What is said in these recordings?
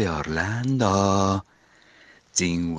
是 Pepe Orlando，真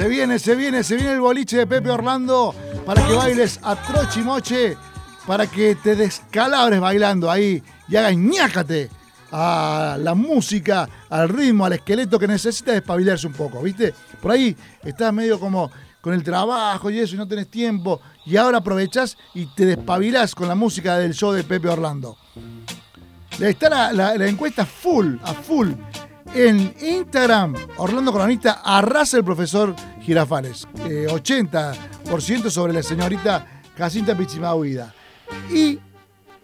Se viene, se viene, se viene el boliche de Pepe Orlando para que bailes a trochimoche, para que te descalabres bailando ahí y hagas ñácate a la música, al ritmo, al esqueleto que necesita despabilarse un poco, ¿viste? Por ahí estás medio como con el trabajo y eso y no tenés tiempo y ahora aprovechás y te despabilás con la música del show de Pepe Orlando. Está la, la encuesta full, a full en Instagram, Orlando Cronista arrasa el profesor Girafales. 80% eh, sobre la señorita Jacinta Pichimahuida. Y,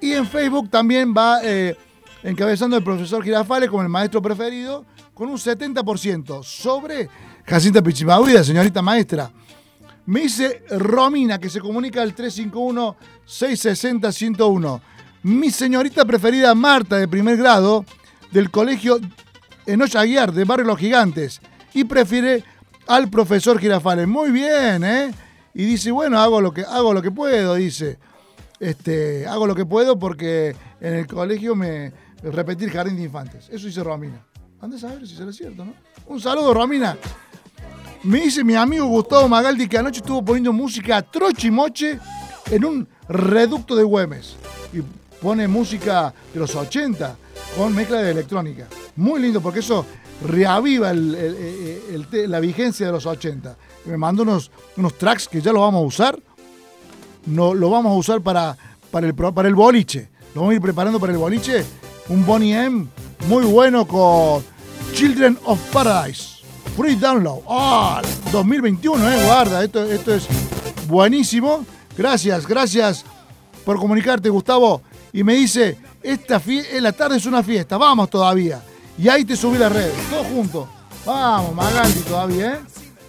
y en Facebook también va eh, encabezando el profesor Girafales como el maestro preferido, con un 70% sobre Jacinta Pichimahuida, señorita maestra. Me dice Romina, que se comunica al 351-660-101. Mi señorita preferida Marta, de primer grado, del colegio Enocha Aguiar, de Barrio Los Gigantes. Y prefiere al profesor Girafales. Muy bien, ¿eh? Y dice, bueno, hago lo que, hago lo que puedo, dice. Este, hago lo que puedo porque en el colegio me repetir jardín de infantes. Eso dice Romina. Andes a ver si será cierto, ¿no? Un saludo, Romina. Me dice mi amigo Gustavo Magaldi que anoche estuvo poniendo música troche y moche en un reducto de Güemes. Y pone música de los 80 con mezcla de electrónica. Muy lindo porque eso reaviva la vigencia de los 80. Me mandó unos, unos tracks que ya lo vamos a usar. No, lo vamos a usar para, para, el, para el boliche. Lo vamos a ir preparando para el boliche. Un Bonnie M muy bueno con Children of Paradise. Free Download. ¡Ah! 2021, ¿eh? Guarda, esto, esto es buenísimo. Gracias, gracias por comunicarte, Gustavo. Y me dice, esta en la tarde es una fiesta, vamos todavía. Y ahí te subí las redes, todos juntos. Vamos, Magaldi todavía, ¿eh?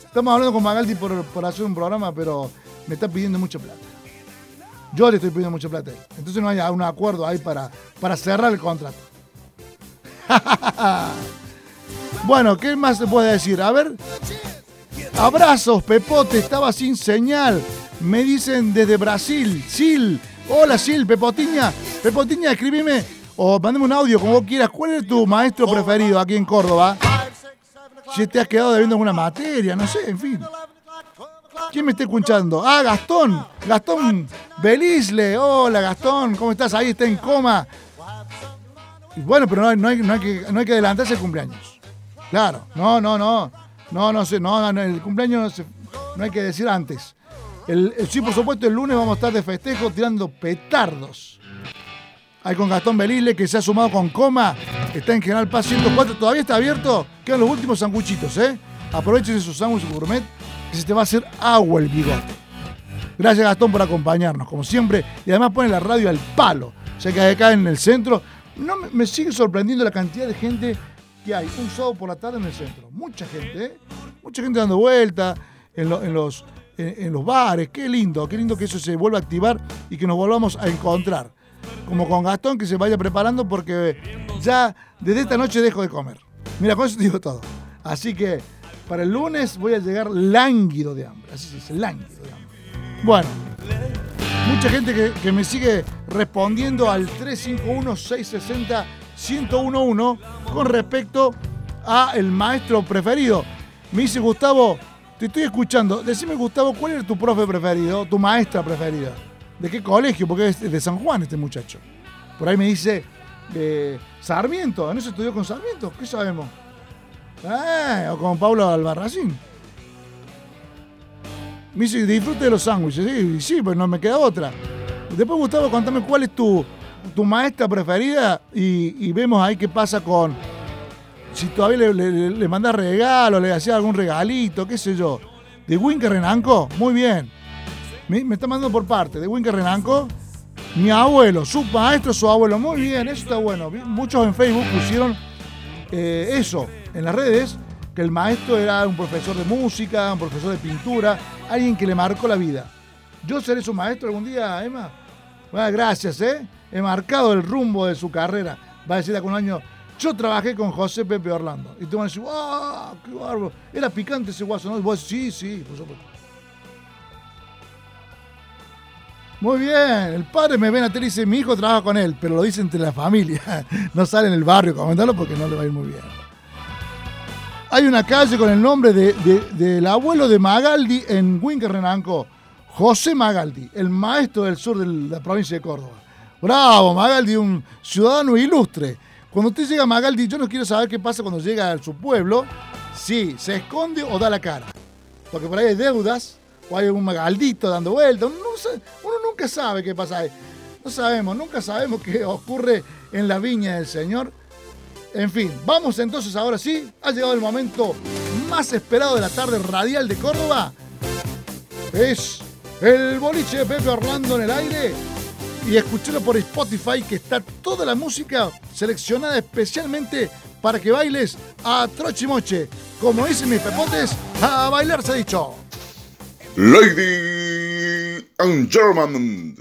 Estamos hablando con Magaldi por, hacer un programa, pero me está pidiendo mucha plata. Yo le estoy pidiendo mucha plata. Entonces no hay un acuerdo ahí para, para cerrar el contrato. bueno, ¿qué más se puede decir? A ver. Abrazos, Pepote, estaba sin señal. Me dicen desde Brasil. Sil. Hola, Sil, Pepotiña. Pepotiña, escribime o mandame un audio como vos quieras. ¿Cuál es tu maestro preferido aquí en Córdoba? Si te has quedado debiendo alguna materia, no sé, en fin. ¿Quién me está escuchando? Ah, Gastón. Gastón Belisle. Hola, Gastón. ¿Cómo estás? Ahí está en coma. bueno, pero no hay, que, no hay adelantarse el cumpleaños. Claro. No, no, no. No, no sé. No, el cumpleaños no, hay que decir antes. Sí, por supuesto, el lunes vamos a estar de festejo tirando petardos ahí con Gastón Belile, que se ha sumado con Coma, está en General Paz 104, todavía está abierto, quedan los últimos sanguchitos, ¿eh? Aprovechen su sándwich gourmet, que se te va a hacer agua el bigote. Gracias Gastón por acompañarnos, como siempre, y además pone la radio al palo, ya que acá en el centro, no me, sigue sorprendiendo la cantidad de gente que hay un sábado por la tarde en el centro. Mucha gente, ¿eh? Mucha gente dando vuelta en, los, en los bares, qué lindo, qué lindo que eso se vuelva a activar y que nos volvamos a encontrar como con Gastón, que se vaya preparando porque ya desde esta noche dejo de comer. Mira, con eso digo todo. Así que para el lunes voy a llegar lánguido de hambre. Así se dice, lánguido de hambre. Bueno, mucha gente que, me sigue respondiendo al 351-660 1011 con respecto a el maestro preferido. Me dice Gustavo, te estoy escuchando. Decime, Gustavo, ¿cuál era tu profe preferido, tu maestra preferida? ¿De qué colegio? Porque es de San Juan este muchacho. Por ahí me dice de Sarmiento. ¿No se estudió con Sarmiento? ¿Qué sabemos? Eh, o con Pablo Albarracín. Me dice, disfrute de los sándwiches. Sí, sí, pues no me queda otra. Después, Gustavo, contame cuál es tu, tu maestra preferida y, vemos ahí qué pasa con. Si todavía le, le, mandas regalo, le hacía algún regalito, qué sé yo. ¿De Winker Renanco? Muy bien. Me, está mandando por parte. ¿De Winker Renanco? Mi abuelo, su maestro, su abuelo. Muy bien, eso está bueno. Muchos en Facebook pusieron eh, eso en las redes, que el maestro era un profesor de música, un profesor de pintura, alguien que le marcó la vida. Yo seré su maestro algún día, Emma. Bueno, gracias, ¿eh? He marcado el rumbo de su carrera. Va a decir de un año, yo trabajé con José Pepe Orlando. Y tú vas a decir, ¡wow! ¡Qué bárbaro! Era picante ese guaso, ¿no? Y vos sí, sí, por supuesto. Muy bien, el padre me ve en la tele y dice, mi hijo trabaja con él, pero lo dice entre la familia. No sale en el barrio comentarlo porque no le va a ir muy bien. Hay una calle con el nombre del abuelo de Magaldi en Renanco, José Magaldi, el maestro del sur de la provincia de Córdoba. Bravo, Magaldi, un ciudadano ilustre. Cuando usted llega a Magaldi, yo no quiero saber qué pasa cuando llega a su pueblo, si se esconde o da la cara. Porque por ahí hay deudas, o hay un Magaldito dando vueltas. Uno, uno nunca sabe qué pasa ahí. No sabemos, nunca sabemos qué ocurre en la viña del Señor. En fin, vamos entonces ahora sí. Ha llegado el momento más esperado de la tarde radial de Córdoba. Es el boliche de Pepe Orlando en el aire. Y escucharlo por Spotify que está toda la música seleccionada especialmente para que bailes a trochimoche. Como dicen mis pepotes, a bailar se ha dicho. Lady and German,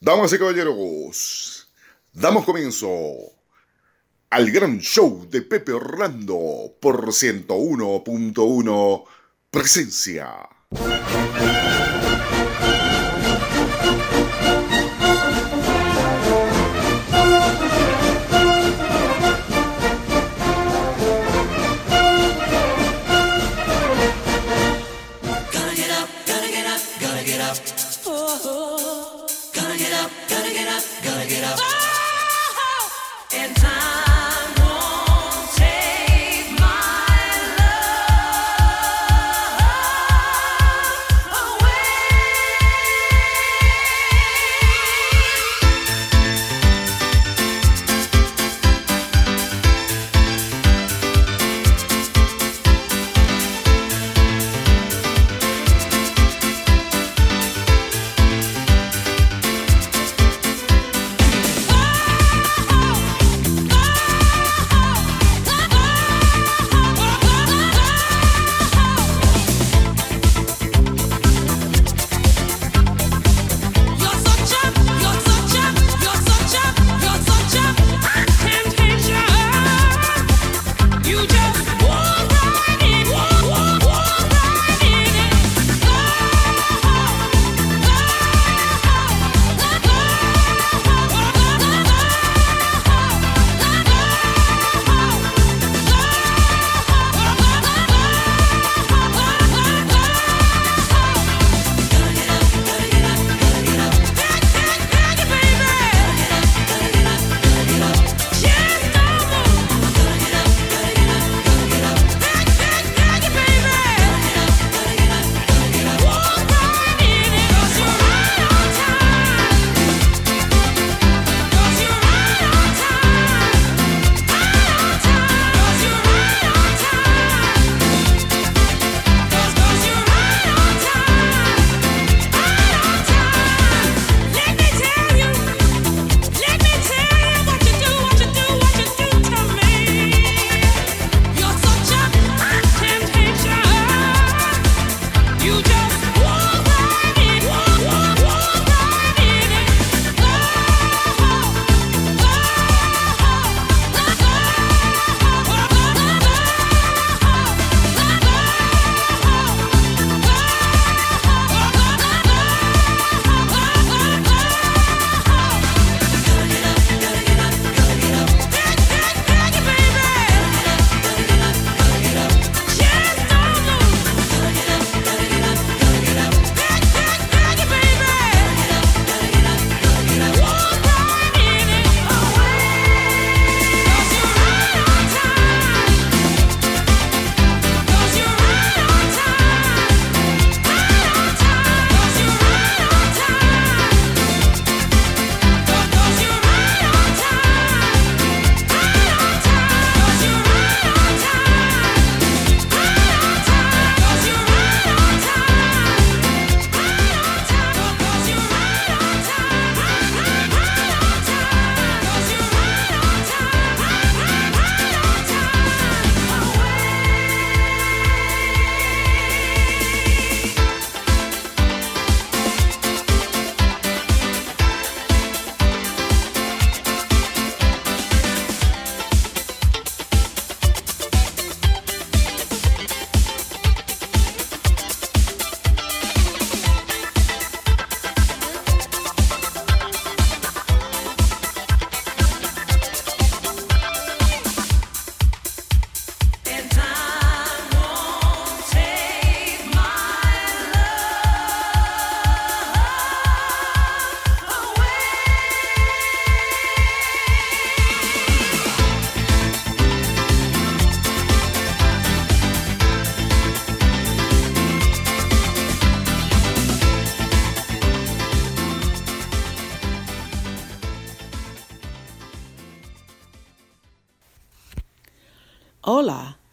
damas y caballeros, damos comienzo al gran show de Pepe Orlando por 101.1 Presencia.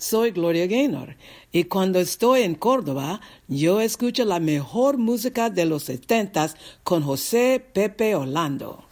Soy Gloria Gaynor y cuando estoy en Córdoba yo escucho la mejor música de los setentas con José Pepe Orlando.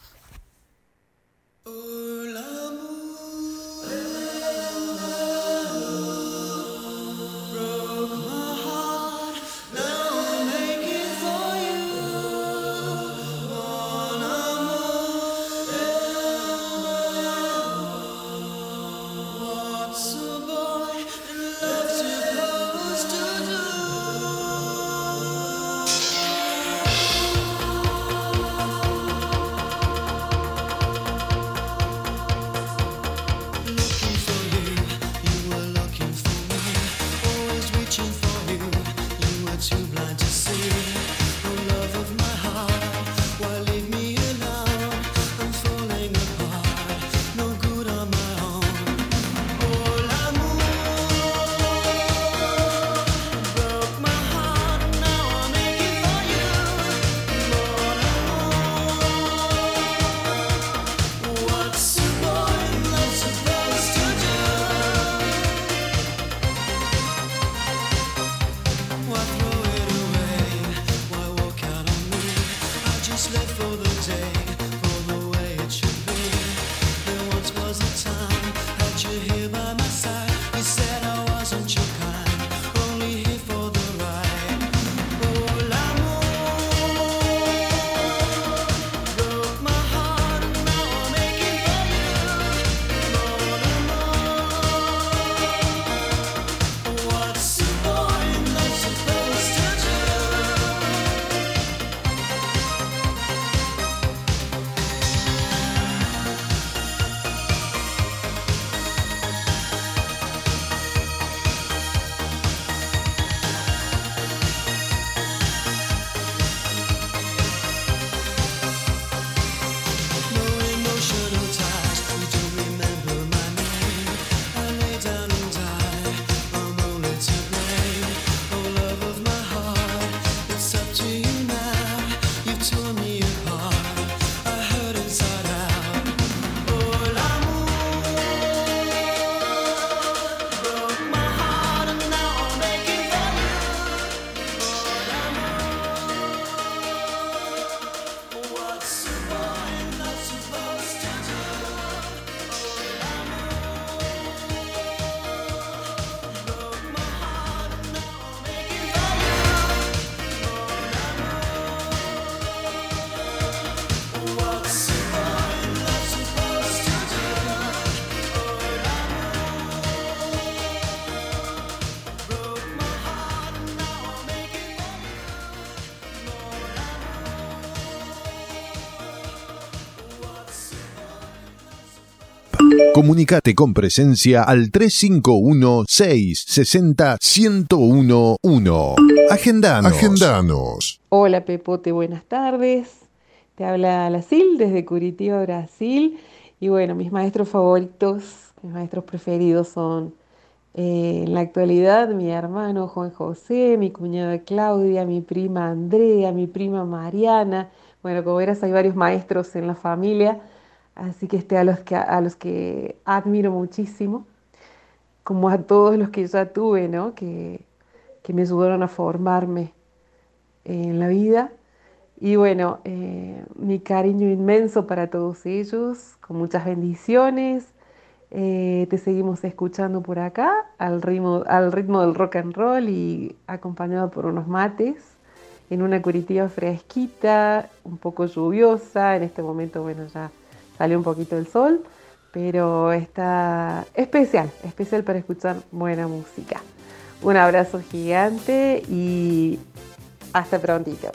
Comunicate con presencia al 351-660-1011. Agendanos. Agendanos. Hola Pepote, buenas tardes. Te habla la Sil desde Curitiba, Brasil. Y bueno, mis maestros favoritos, mis maestros preferidos son eh, en la actualidad mi hermano Juan José, mi cuñada Claudia, mi prima Andrea, mi prima Mariana. Bueno, como verás hay varios maestros en la familia Así que este a los que, a los que admiro muchísimo, como a todos los que ya tuve, ¿no? que, me ayudaron a formarme en la vida. Y bueno, eh, mi cariño inmenso para todos ellos, con muchas bendiciones. Eh, te seguimos escuchando por acá al ritmo, al ritmo del rock and roll y acompañado por unos mates en una Curitiba fresquita, un poco lluviosa. En este momento, bueno, ya salió un poquito el sol, pero está especial, especial para escuchar buena música. Un abrazo gigante y hasta prontito.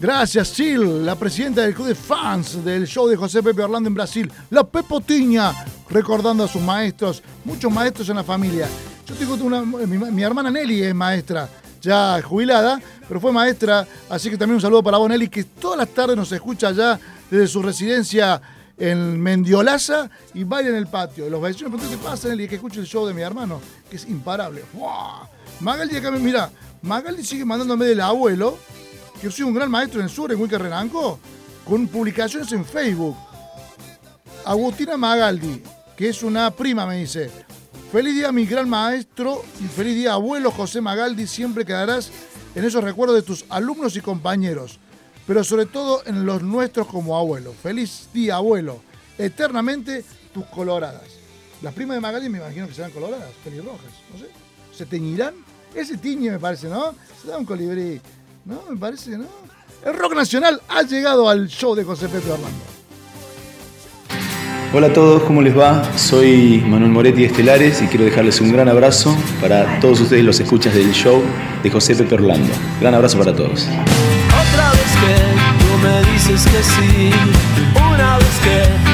Gracias, Sil, la presidenta del club de fans del show de José Pepe Orlando en Brasil. La Pepotiña, recordando a sus maestros, muchos maestros en la familia. Yo tengo una, mi, mi, hermana Nelly es maestra, ya jubilada, pero fue maestra, así que también un saludo para vos, Nelly, que todas las tardes nos escucha ya desde su residencia en Mendiolaza y baila en el patio. Los vecinos preguntan qué pasa, y que escuche el show de mi hermano, que es imparable. Magaldi acá, mira, Magaldi sigue mandándome del abuelo, que soy un gran maestro en el sur, en Huica Renanco, con publicaciones en Facebook. Agustina Magaldi, que es una prima, me dice. Feliz día, mi gran maestro, y feliz día, abuelo José Magaldi. Siempre quedarás en esos recuerdos de tus alumnos y compañeros, pero sobre todo en los nuestros como abuelo. Feliz día, abuelo. Eternamente tus coloradas. Las primas de Magaldi me imagino que serán coloradas, pelirrojas, no sé. ¿Se teñirán? Ese tiñe me parece, ¿no? Se da un colibrí. ¿No? Me parece, ¿no? El rock nacional ha llegado al show de José Pepe Orlando. Hola a todos, ¿cómo les va? Soy Manuel Moretti Estelares y quiero dejarles un gran abrazo para todos ustedes los escuchas del show de José Pepe Orlando. Gran abrazo para todos. Otra vez que tú me dices que sí, una vez que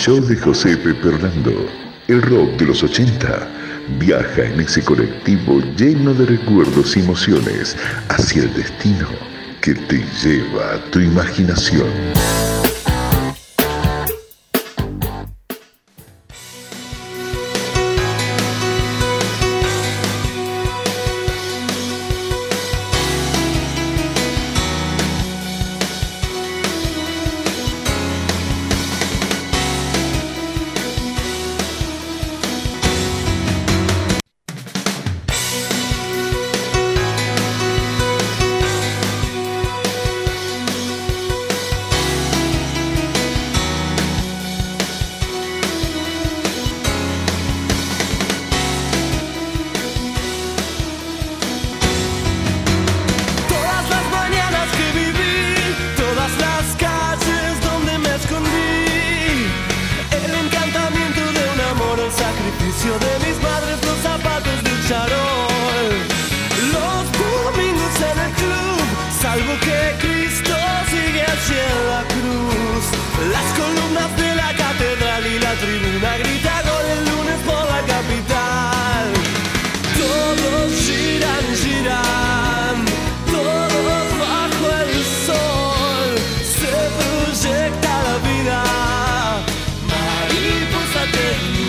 show de José Pepe Orlando, el rock de los 80 viaja en ese colectivo lleno de recuerdos y emociones hacia el destino que te lleva a tu imaginación. Yeah.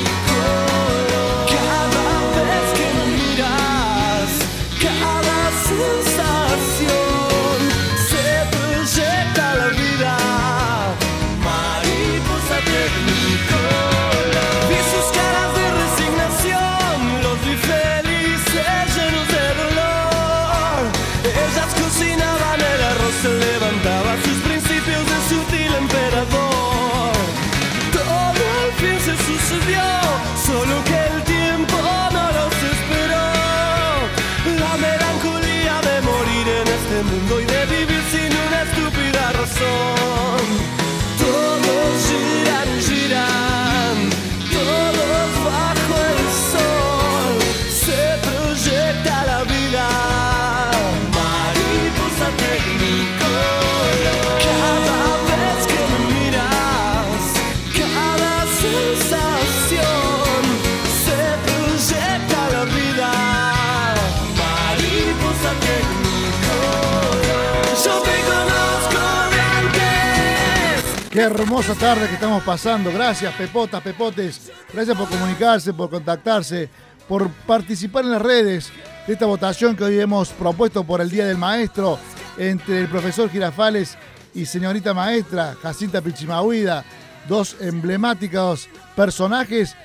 Qué hermosa tarde que estamos pasando. Gracias, Pepotas, Pepotes. Gracias por comunicarse, por contactarse, por participar en las redes de esta votación que hoy hemos propuesto por el Día del Maestro entre el profesor Girafales y señorita maestra Jacinta Pichimahuida, dos emblemáticos personajes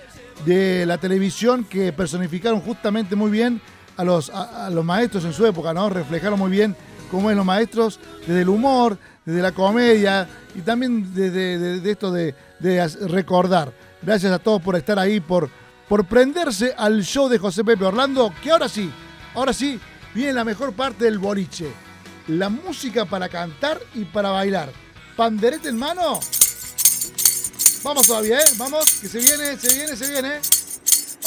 de la televisión que personificaron justamente muy bien a los, maestros en su época, ¿no? Reflejaron muy bien cómo es los maestros desde el humor, desde la comedia y también desde de, esto de, recordar. Gracias a todos por estar ahí, por, por prenderse al show de José Pepe Orlando, que ahora sí, ahora sí, viene la mejor parte del boliche. La música para cantar y para bailar. ¿Panderete en mano? Vamos todavía, ¿eh? Vamos, que se viene, se viene, se viene.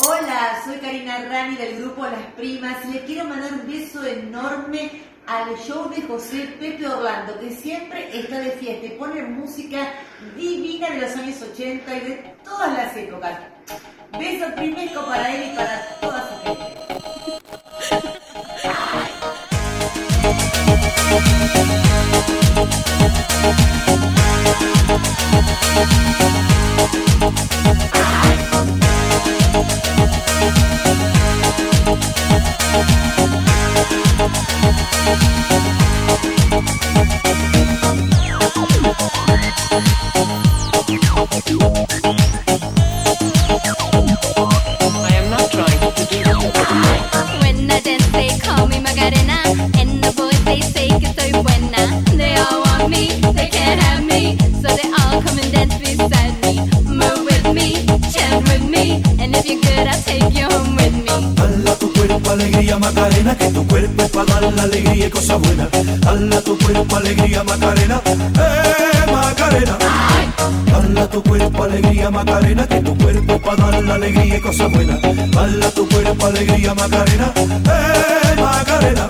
Hola, soy Karina Rani del grupo Las Primas y le quiero mandar un beso enorme al show de José Pepe Orlando, que siempre está de fiesta y pone música divina de los años 80 y de todas las épocas. Beso primero para él y para toda su gente. Not trying to do When I dance, they call me Macarena. And the boys, they say que soy buena. They all want me, they can't have me. Macarena, tu cuerpo la alegría tu Macarena, eh Macarena. Tu cuerpo alegría Macarena, que tu cuerpo para dar alegría y cosas buenas. Hala tu cuerpo alegría Macarena, eh Macarena.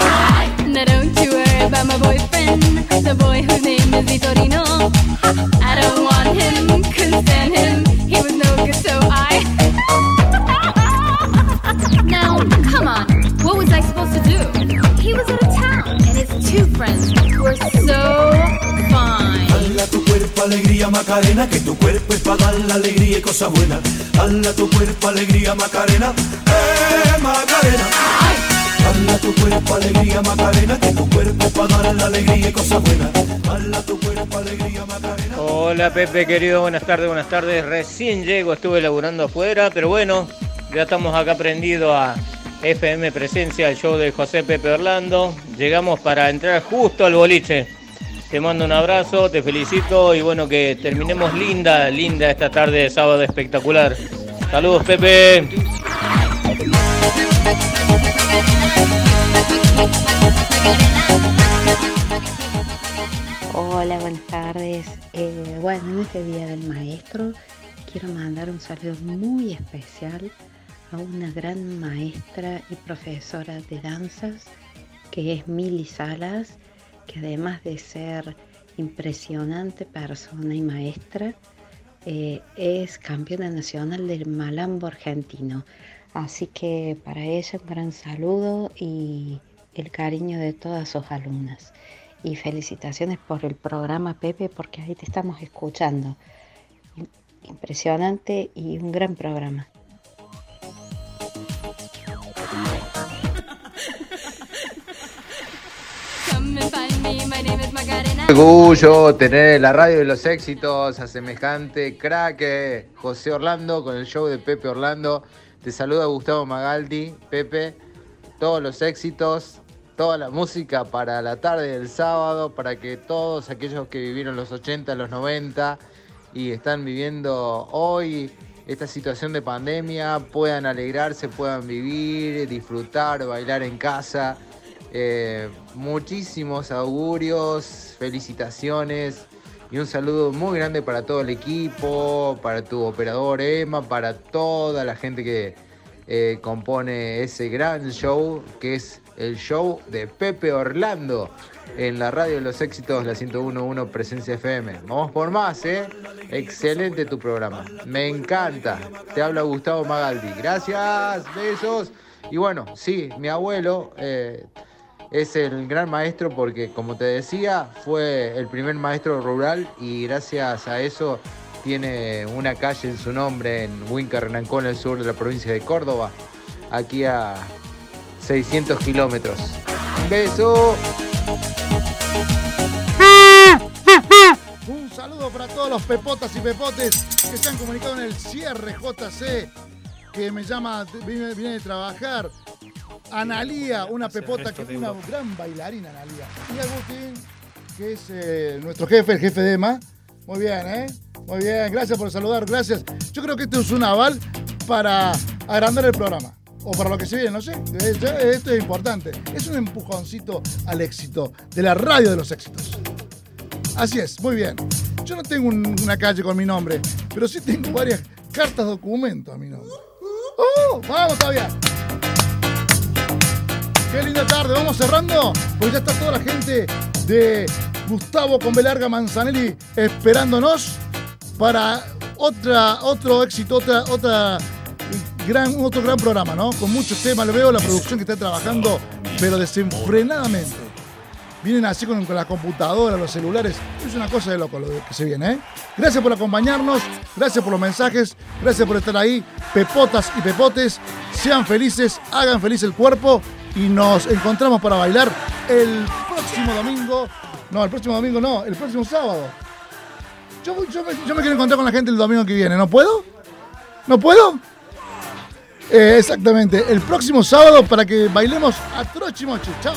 Now don't you worry about my boyfriend, the boy whose name is Vitorino. I don't want him, couldn't. Alegría Macarena, que tu cuerpo es para dar la alegría y cosas buenas. Hala tu cuerpo alegría Macarena, eh Macarena. Hala tu cuerpo alegría Macarena, que tu cuerpo es para dar la alegría y cosas buenas. Hala tu cuerpo alegría Macarena. Hola Pepe querido, buenas tardes, buenas tardes. Recién llego, estuve laburando afuera, pero bueno, ya estamos acá prendidos a FM Presencia, el show de José Pepe Orlando. Llegamos para entrar justo al boliche. Te mando un abrazo, te felicito y bueno, que terminemos linda, linda esta tarde de sábado espectacular. Saludos Pepe. Hola, buenas tardes. Eh, bueno, en este Día del Maestro quiero mandar un saludo muy especial a una gran maestra y profesora de danzas que es Mili Salas, que además de ser impresionante persona y maestra, eh, es campeona nacional del malambo argentino. Así que para ella un gran saludo y el cariño de todas sus alumnas. Y felicitaciones por el programa Pepe, porque ahí te estamos escuchando. Im- Impresionante y un gran programa. Orgullo tener en la radio de los éxitos a semejante crack José Orlando con el show de Pepe Orlando. Te saluda Gustavo Magaldi, Pepe. Todos los éxitos, toda la música para la tarde del sábado, para que todos aquellos que vivieron los 80, los 90 y están viviendo hoy esta situación de pandemia puedan alegrarse, puedan vivir, disfrutar, bailar en casa. Eh, muchísimos augurios, felicitaciones y un saludo muy grande para todo el equipo, para tu operador Emma, para toda la gente que eh, compone ese gran show que es el show de Pepe Orlando en la radio de los éxitos, la 1011 Presencia FM. Vamos por más, ¿eh? Excelente tu programa. Me encanta. Te habla Gustavo Magaldi. Gracias, besos. Y bueno, sí, mi abuelo eh, Es el gran maestro porque, como te decía, fue el primer maestro rural y gracias a eso tiene una calle en su nombre en Huinca, Renancón, el sur de la provincia de Córdoba, aquí a 600 kilómetros. Un beso. Un saludo para todos los pepotas y pepotes que se han comunicado en el cierre JC, que me llama, viene, viene de trabajar. Analía, una pepota que es una gran bailarina, Analía. Y Agustín, que es eh, nuestro jefe, el jefe de EMA. Muy bien, ¿eh? Muy bien, gracias por saludar, gracias. Yo creo que esto es un aval para agrandar el programa. O para lo que se viene, no sé. Esto esto es importante. Es un empujoncito al éxito de la radio de los éxitos. Así es, muy bien. Yo no tengo un- una calle con mi nombre, pero sí tengo varias cartas documento a mi nombre. ¡Oh! ¡Vamos todavía! ¡Qué linda tarde! Vamos cerrando, porque ya está toda la gente de Gustavo con Belarga Manzanelli esperándonos para otra, otro éxito, otra, otra gran, otro gran programa, ¿no? Con muchos temas, lo veo la producción que está trabajando, pero desenfrenadamente. Vienen así con, con la computadora, los celulares. Es una cosa de loco lo que se viene, ¿eh? Gracias por acompañarnos, gracias por los mensajes, gracias por estar ahí. Pepotas y pepotes, sean felices, hagan feliz el cuerpo y nos encontramos para bailar el próximo domingo. No, el próximo domingo no, el próximo sábado. Yo, yo me, yo me quiero encontrar con la gente el domingo que viene, ¿no puedo? ¿No puedo? Eh, exactamente, el próximo sábado para que bailemos a Trochimoche. Chao.